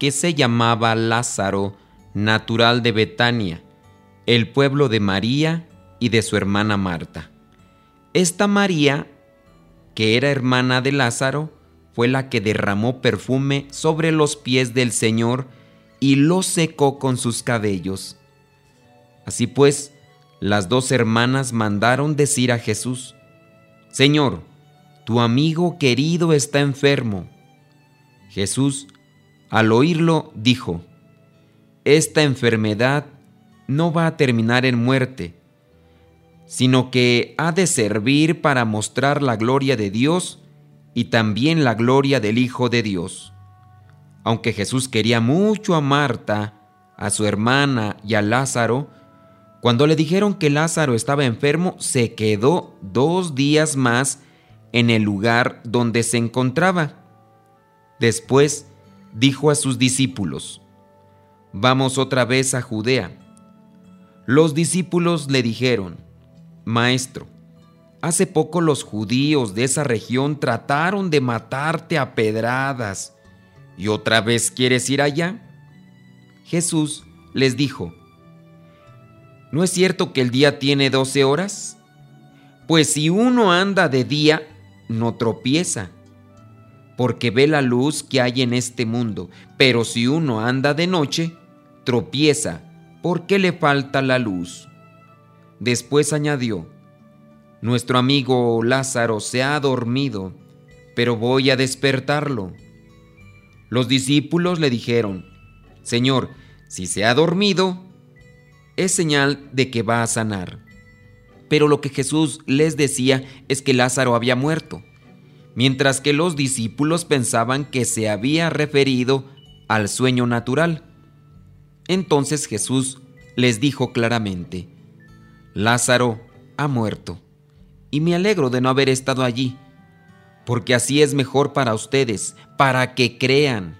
que se llamaba Lázaro, natural de Betania, el pueblo de María y de su hermana Marta. Esta María, que era hermana de Lázaro, fue la que derramó perfume sobre los pies del Señor y lo secó con sus cabellos. Así pues, las dos hermanas mandaron decir a Jesús, Señor, tu amigo querido está enfermo. Jesús, al oírlo, dijo, Esta enfermedad no va a terminar en muerte, sino que ha de servir para mostrar la gloria de Dios y también la gloria del Hijo de Dios. Aunque Jesús quería mucho a Marta, a su hermana y a Lázaro, cuando le dijeron que Lázaro estaba enfermo, se quedó dos días más en el lugar donde se encontraba. Después dijo a sus discípulos, Vamos otra vez a Judea. Los discípulos le dijeron, Maestro, hace poco los judíos de esa región trataron de matarte a pedradas, ¿y otra vez quieres ir allá? Jesús les dijo, ¿no es cierto que el día tiene doce horas? Pues si uno anda de día, no tropieza, porque ve la luz que hay en este mundo, pero si uno anda de noche, tropieza, porque le falta la luz. Después añadió, Nuestro amigo Lázaro se ha dormido, pero voy a despertarlo. Los discípulos le dijeron, Señor, si se ha dormido, es señal de que va a sanar. Pero lo que Jesús les decía es que Lázaro había muerto, mientras que los discípulos pensaban que se había referido al sueño natural. Entonces Jesús les dijo claramente, Lázaro ha muerto, y me alegro de no haber estado allí, porque así es mejor para ustedes, para que crean.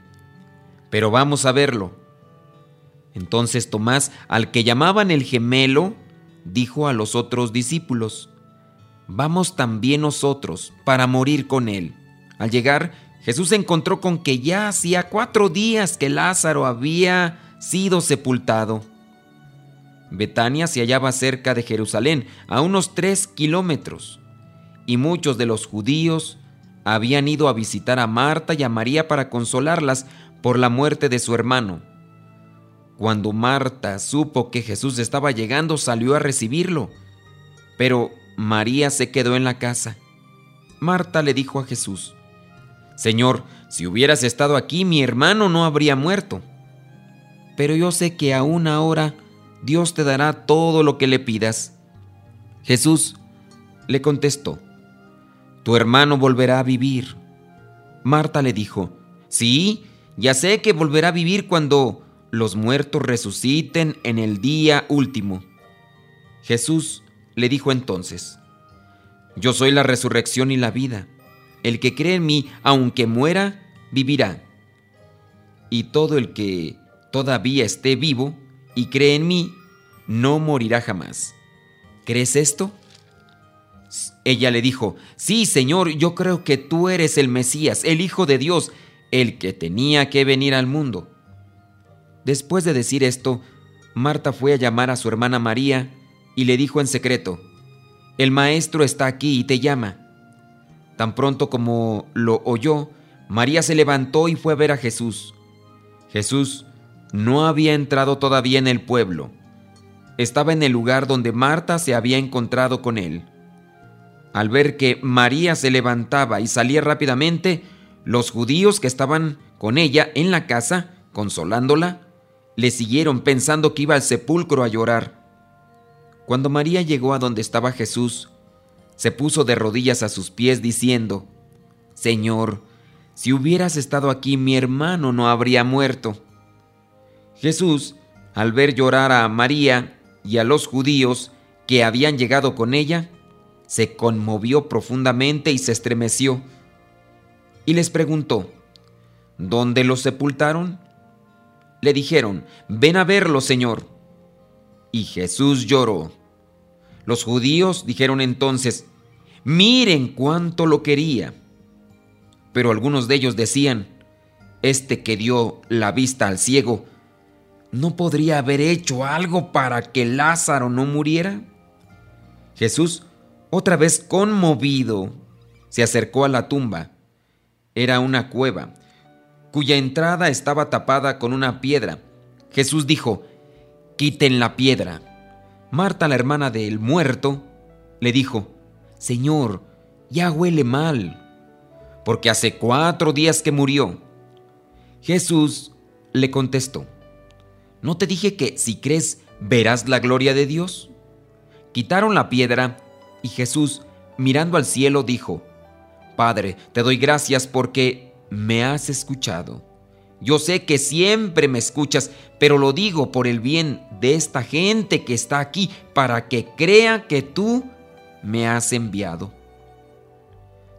Pero vamos a verlo. Entonces Tomás, al que llamaban el gemelo, dijo a los otros discípulos, Vamos también nosotros para morir con él. Al llegar, Jesús se encontró con que ya hacía cuatro días que Lázaro había sido sepultado. Betania se hallaba cerca de Jerusalén, a unos tres kilómetros, y muchos de los judíos habían ido a visitar a Marta y a María para consolarlas por la muerte de su hermano. Cuando Marta supo que Jesús estaba llegando, salió a recibirlo, pero María se quedó en la casa. Marta le dijo a Jesús, Señor, si hubieras estado aquí, mi hermano no habría muerto. Pero yo sé que aún ahora Dios te dará todo lo que le pidas. Jesús le contestó, Tu hermano volverá a vivir. Marta le dijo, Sí, ya sé que volverá a vivir cuando los muertos resuciten en el día último. Jesús le dijo entonces, Yo soy la resurrección y la vida. El que cree en mí, aunque muera, vivirá. Y todo el que todavía esté vivo y cree en mí, no morirá jamás. ¿Crees esto? Ella le dijo, Sí, Señor, yo creo que tú eres el Mesías, el Hijo de Dios, el que tenía que venir al mundo. Después de decir esto, Marta fue a llamar a su hermana María y le dijo en secreto, El maestro está aquí y te llama. Tan pronto como lo oyó, María se levantó y fue a ver a Jesús. Jesús no había entrado todavía en el pueblo. Estaba en el lugar donde Marta se había encontrado con él. Al ver que María se levantaba y salía rápidamente, los judíos que estaban con ella en la casa, consolándola, le siguieron pensando que iba al sepulcro a llorar. Cuando María llegó a donde estaba Jesús, se puso de rodillas a sus pies diciendo, Señor, si hubieras estado aquí mi hermano no habría muerto. Jesús, al ver llorar a María y a los judíos que habían llegado con ella, se conmovió profundamente y se estremeció. Y les preguntó, ¿dónde los sepultaron? Le dijeron, ven a verlo, Señor. Y Jesús lloró. Los judíos dijeron entonces, miren cuánto lo quería. Pero algunos de ellos decían, este que dio la vista al ciego, ¿no podría haber hecho algo para que Lázaro no muriera? Jesús, otra vez conmovido, se acercó a la tumba. Era una cueva, cuya entrada estaba tapada con una piedra. Jesús dijo, quiten la piedra. Marta, la hermana del muerto, le dijo, Señor, ya huele mal, porque hace cuatro días que murió. Jesús le contestó, ¿no te dije que si crees verás la gloria de Dios? Quitaron la piedra y Jesús, mirando al cielo, dijo, Padre, te doy gracias porque me has escuchado. Yo sé que siempre me escuchas, pero lo digo por el bien de esta gente que está aquí, para que crea que tú me has enviado.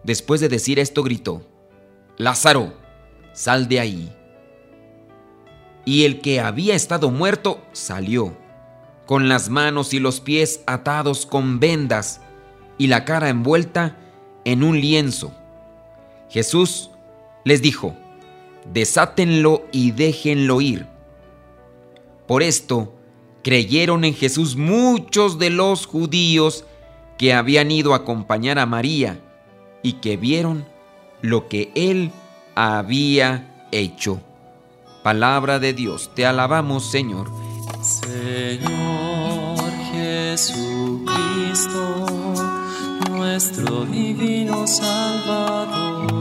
Después de decir esto gritó, Lázaro, sal de ahí. Y el que había estado muerto salió, con las manos y los pies atados con vendas y la cara envuelta en un lienzo. Jesús les dijo, desátenlo y déjenlo ir. Por esto creyeron en Jesús muchos de los judíos que habían ido a acompañar a María y que vieron lo que él había hecho. Palabra de Dios, te alabamos Señor. Señor Jesucristo, nuestro divino Salvador,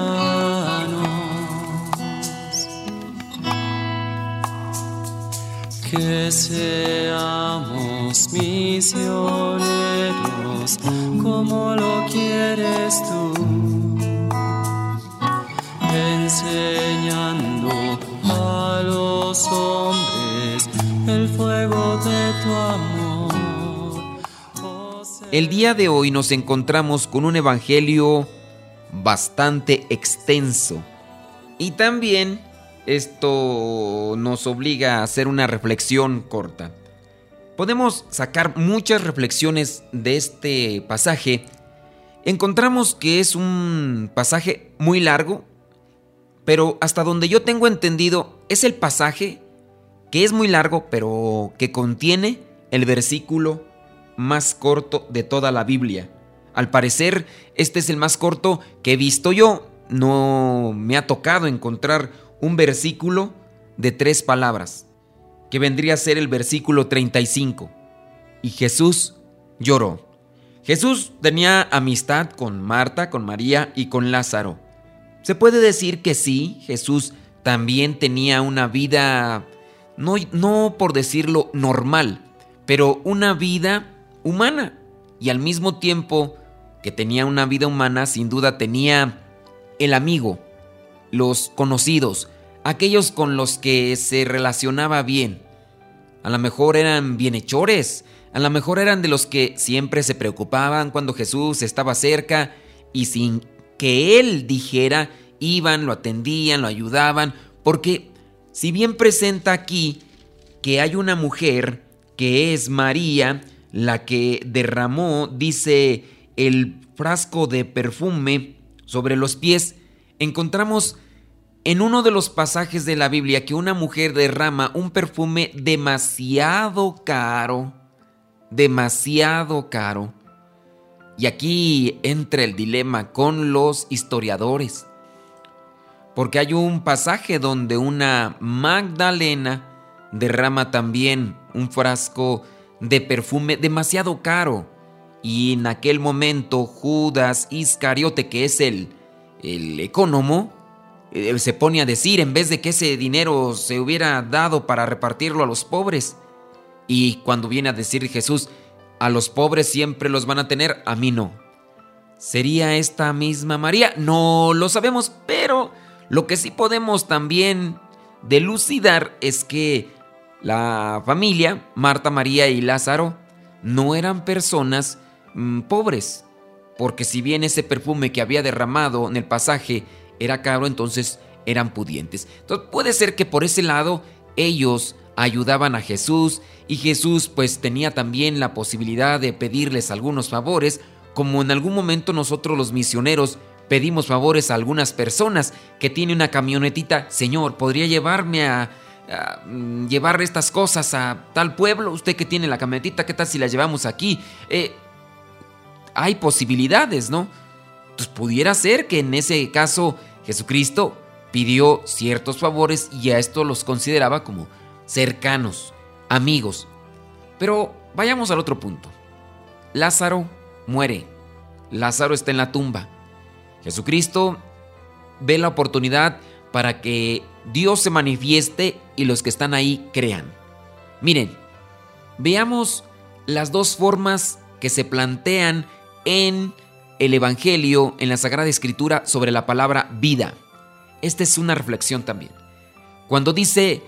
Que seamos misioneros como lo quieres tú. Enseñando los hombres el fuego de tu amor. El día de hoy nos encontramos con un evangelio bastante extenso y también esto nos obliga a hacer una reflexión corta. Podemos sacar muchas reflexiones de este pasaje. Encontramos que es un pasaje muy largo, pero hasta donde yo tengo entendido es el pasaje que es muy largo, pero que contiene el versículo más corto de toda la Biblia. Al parecer, este es el más corto que he visto yo. No me ha tocado encontrar un versículo de tres palabras, que vendría a ser el versículo 35. Y Jesús lloró. Jesús tenía amistad con Marta, con María y con Lázaro. Se puede decir que sí, Jesús también tenía una vida, no, no por decirlo normal, pero una vida humana. Y al mismo tiempo que tenía una vida humana, sin duda tenía el amigo, los conocidos, aquellos con los que se relacionaba bien. A lo mejor eran bienhechores, a lo mejor eran de los que siempre se preocupaban cuando Jesús estaba cerca y sin que él dijera, iban, lo atendían, lo ayudaban, porque si bien presenta aquí que hay una mujer que es María, la que derramó, dice, el frasco de perfume sobre los pies, encontramos en uno de los pasajes de la Biblia que una mujer derrama un perfume demasiado caro, demasiado caro. Y aquí entra el dilema con los historiadores. Porque hay un pasaje donde una Magdalena derrama también un frasco de perfume demasiado caro. Y en aquel momento Judas Iscariote, que es el, el ecónomo, eh, se pone a decir, en vez de que ese dinero se hubiera dado para repartirlo a los pobres. Y cuando viene a decir Jesús, a los pobres siempre los van a tener, a mí no. ¿Sería esta misma María? No lo sabemos, pero lo que sí podemos también delucidar es que la familia, Marta, María y Lázaro, no eran personas mm, pobres, porque si bien ese perfume que había derramado en el pasaje era caro, entonces eran pudientes. Entonces puede ser que por ese lado ellos ayudaban a Jesús y Jesús pues tenía también la posibilidad de pedirles algunos favores, como en algún momento nosotros los misioneros pedimos favores a algunas personas que tiene una camionetita, Señor, ¿podría llevarme a, mm, llevar estas cosas a tal pueblo? Usted que tiene la camionetita, ¿qué tal si la llevamos aquí? Eh, hay posibilidades, ¿no? Pues pudiera ser que en ese caso Jesucristo pidió ciertos favores y a esto los consideraba como cercanos, amigos. Pero vayamos al otro punto. Lázaro muere. Lázaro está en la tumba. Jesucristo ve la oportunidad para que Dios se manifieste y los que están ahí crean. Miren, veamos las dos formas que se plantean en el Evangelio, en la Sagrada Escritura, sobre la palabra vida. Esta es una reflexión también. Cuando dice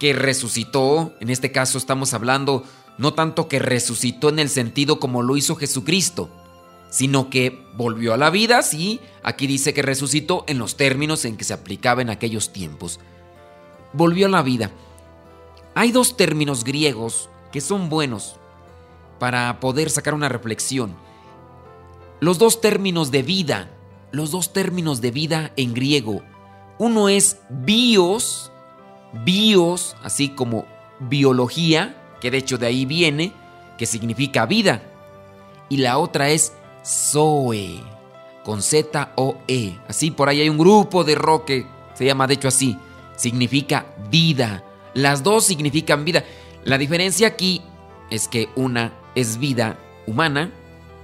que resucitó, en este caso estamos hablando no tanto que resucitó en el sentido como lo hizo Jesucristo, sino que volvió a la vida, sí, aquí dice que resucitó en los términos en que se aplicaba en aquellos tiempos. Volvió a la vida. Hay dos términos griegos que son buenos para poder sacar una reflexión. Los dos términos de vida, los dos términos de vida en griego. Uno es bios, bios, así como biología, que de hecho de ahí viene, que significa vida. Y la otra es Zoe, con Z-O-E. Así por ahí hay un grupo de rock que se llama de hecho así. Significa vida. Las dos significan vida. La diferencia aquí es que una es vida humana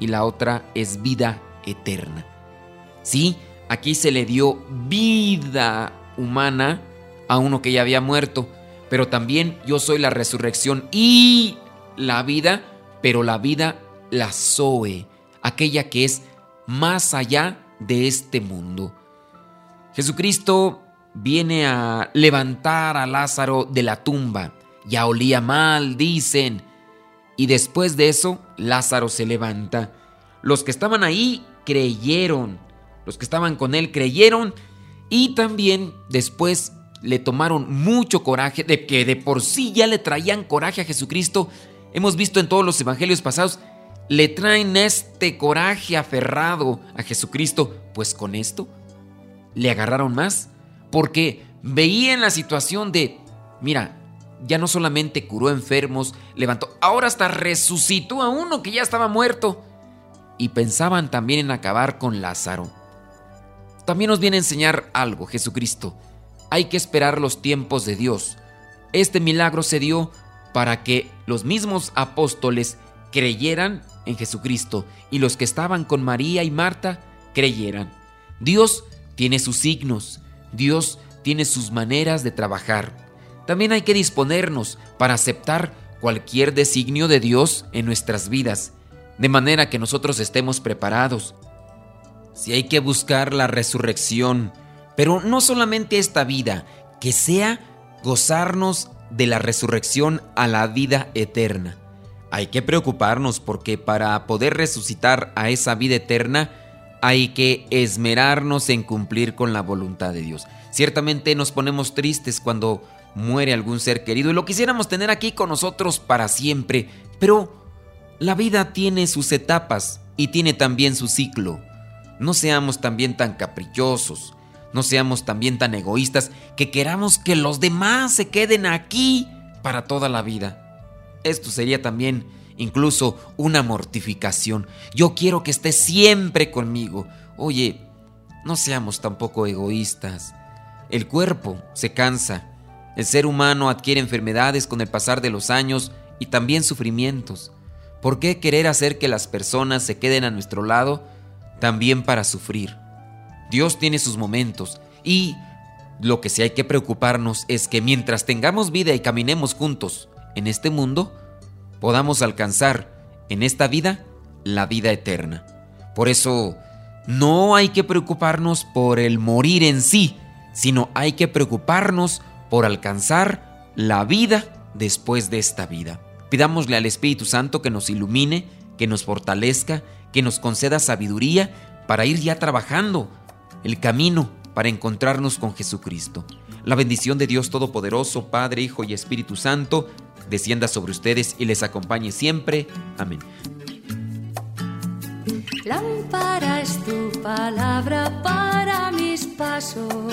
y la otra es vida eterna. Sí, aquí se le dio vida humana a uno que ya había muerto, pero también yo soy la resurrección y la vida, pero la vida, la Zoe, aquella que es más allá de este mundo. Jesucristo viene a levantar a Lázaro de la tumba. Ya olía mal, dicen. Y después de eso, Lázaro se levanta. Los que estaban ahí creyeron. Los que estaban con él creyeron. Y también después le tomaron mucho coraje, de que de por sí ya le traían coraje a Jesucristo. Hemos visto en todos los evangelios pasados le traen este coraje aferrado a Jesucristo, pues con esto le agarraron más, porque veían la situación de, mira, ya no solamente curó enfermos, levantó, ahora hasta resucitó a uno que ya estaba muerto. Y pensaban también en acabar con Lázaro. También nos viene a enseñar algo Jesucristo. Hay que esperar los tiempos de Dios. Este milagro se dio para que los mismos apóstoles creyeran en Jesucristo y los que estaban con María y Marta creyeran. Dios tiene sus signos, Dios tiene sus maneras de trabajar. También hay que disponernos para aceptar cualquier designio de Dios en nuestras vidas, de manera que nosotros estemos preparados. Si hay que buscar la resurrección, pero no solamente esta vida, que sea gozarnos de la resurrección a la vida eterna. Hay que preocuparnos porque para poder resucitar a esa vida eterna hay que esmerarnos en cumplir con la voluntad de Dios. Ciertamente nos ponemos tristes cuando muere algún ser querido y lo quisiéramos tener aquí con nosotros para siempre, pero la vida tiene sus etapas y tiene también su ciclo. No seamos también tan caprichosos, no seamos también tan egoístas que queramos que los demás se queden aquí para toda la vida. Esto sería también incluso una mortificación. Yo quiero que esté siempre conmigo. Oye, no seamos tampoco egoístas. El cuerpo se cansa. El ser humano adquiere enfermedades con el pasar de los años y también sufrimientos. ¿Por qué querer hacer que las personas se queden a nuestro lado también para sufrir? Dios tiene sus momentos y lo que sí hay que preocuparnos es que mientras tengamos vida y caminemos juntos en este mundo, podamos alcanzar en esta vida la vida eterna. Por eso no hay que preocuparnos por el morir en sí, sino hay que preocuparnos por alcanzar la vida después de esta vida. Pidámosle al Espíritu Santo que nos ilumine, que nos fortalezca, que nos conceda sabiduría para ir ya trabajando el camino para encontrarnos con Jesucristo. La bendición de Dios Todopoderoso, Padre, Hijo y Espíritu Santo, descienda sobre ustedes y les acompañe siempre. Amén. Es tu palabra para mis pasos,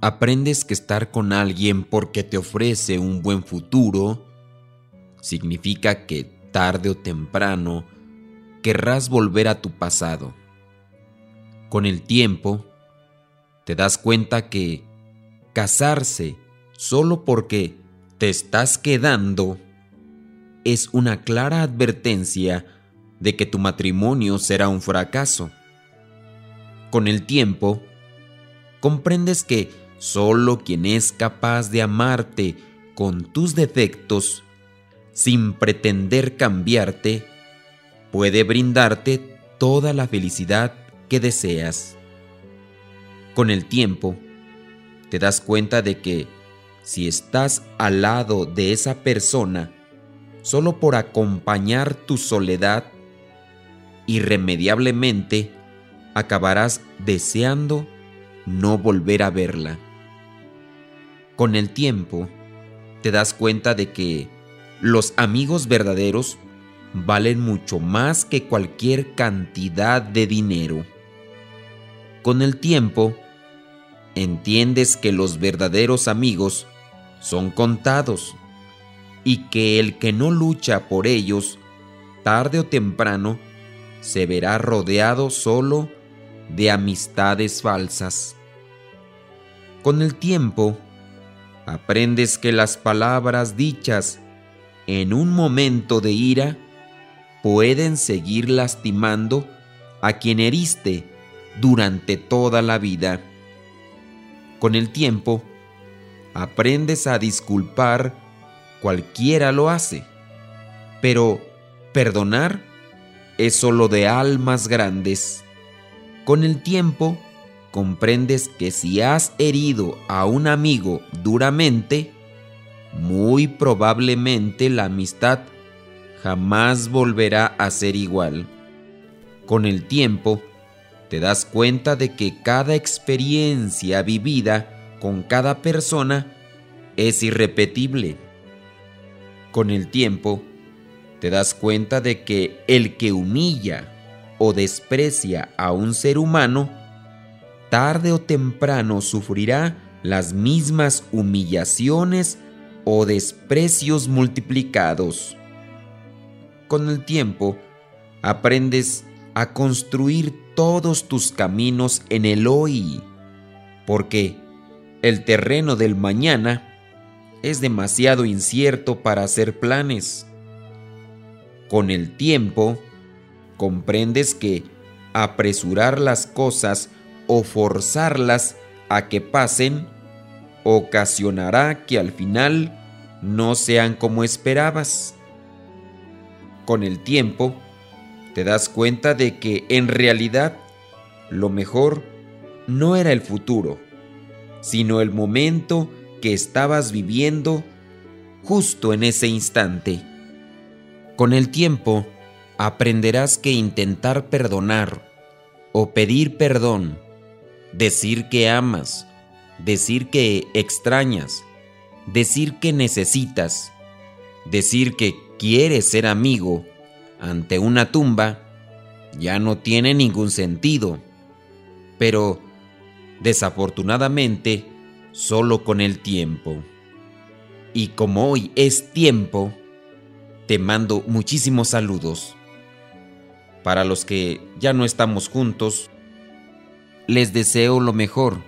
aprendes que estar con alguien porque te ofrece un buen futuro significa que tarde o temprano querrás volver a tu pasado. Con el tiempo, te das cuenta que casarse solo porque te estás quedando es una clara advertencia de que tu matrimonio será un fracaso. Con el tiempo, comprendes que solo quien es capaz de amarte con tus defectos, sin pretender cambiarte, puede brindarte toda la felicidad que deseas. Con el tiempo, te das cuenta de que si estás al lado de esa persona solo por acompañar tu soledad, irremediablemente acabarás deseando no volver a verla. Con el tiempo, te das cuenta de que los amigos verdaderos valen mucho más que cualquier cantidad de dinero. Con el tiempo, entiendes que los verdaderos amigos son contados y que el que no lucha por ellos, tarde o temprano, se verá rodeado solo de amistades falsas. Con el tiempo, aprendes que las palabras dichas en un momento de ira pueden seguir lastimando a quien heriste durante toda la vida. Con el tiempo, aprendes a disculpar, cualquiera lo hace, pero perdonar es solo de almas grandes. Con el tiempo, comprendes que si has herido a un amigo duramente, muy probablemente la amistad jamás volverá a ser igual. Con el tiempo, te das cuenta de que cada experiencia vivida con cada persona es irrepetible. Con el tiempo, te das cuenta de que el que humilla o desprecia a un ser humano tarde o temprano sufrirá las mismas humillaciones o desprecios multiplicados. Con el tiempo, aprendes a construir todos tus caminos en el hoy, porque el terreno del mañana es demasiado incierto para hacer planes. Con el tiempo, comprendes que apresurar las cosas o forzarlas a que pasen ocasionará que al final no sean como esperabas. Con el tiempo, te das cuenta de que en realidad lo mejor no era el futuro, sino el momento que estabas viviendo justo en ese instante. Con el tiempo, aprenderás que intentar perdonar o pedir perdón decir que amas, decir que extrañas, decir que necesitas, decir que quiere ser amigo ante una tumba, ya no tiene ningún sentido. Pero, desafortunadamente, solo con el tiempo. Y como hoy es tiempo, te mando muchísimos saludos. Para los que ya no estamos juntos, les deseo lo mejor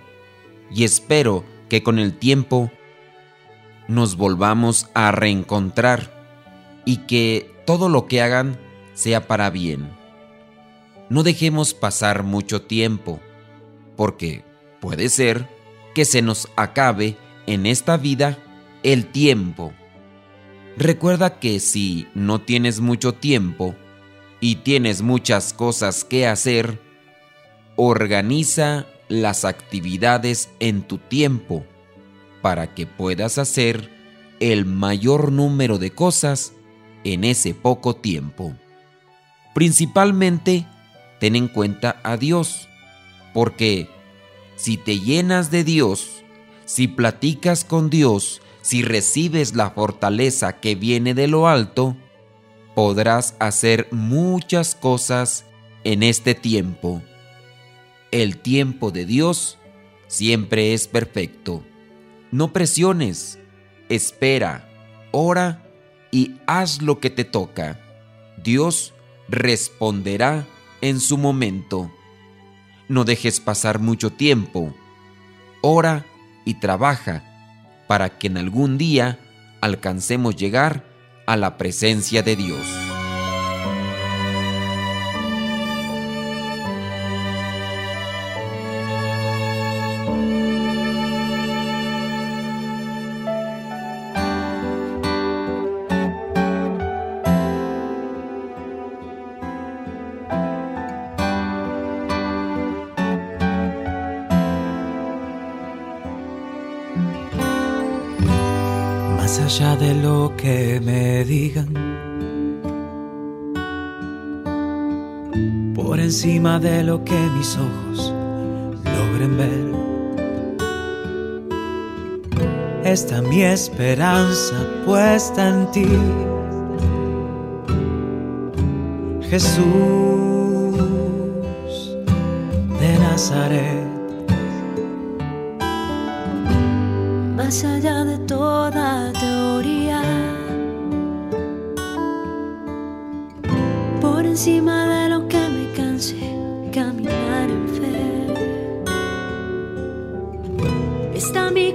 y espero que con el tiempo nos volvamos a reencontrar y que todo lo que hagan sea para bien. No dejemos pasar mucho tiempo, porque puede ser que se nos acabe en esta vida el tiempo. Recuerda que si no tienes mucho tiempo y tienes muchas cosas que hacer, organiza las actividades en tu tiempo para que puedas hacer el mayor número de cosas en ese poco tiempo. Principalmente, ten en cuenta a Dios, porque si te llenas de Dios, si platicas con Dios, si recibes la fortaleza que viene de lo alto, podrás hacer muchas cosas en este tiempo. El tiempo de Dios siempre es perfecto. No presiones, espera, ora y haz lo que te toca. Dios responderá en su momento. No dejes pasar mucho tiempo. Ora y trabaja para que en algún día alcancemos llegar a la presencia de Dios. Allá de lo que me digan, por encima de lo que mis ojos logren ver, está mi esperanza puesta en ti, Jesús de Nazaret. más allá de toda teoría, encima de lo que me canse caminar en fe. Está mi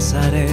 され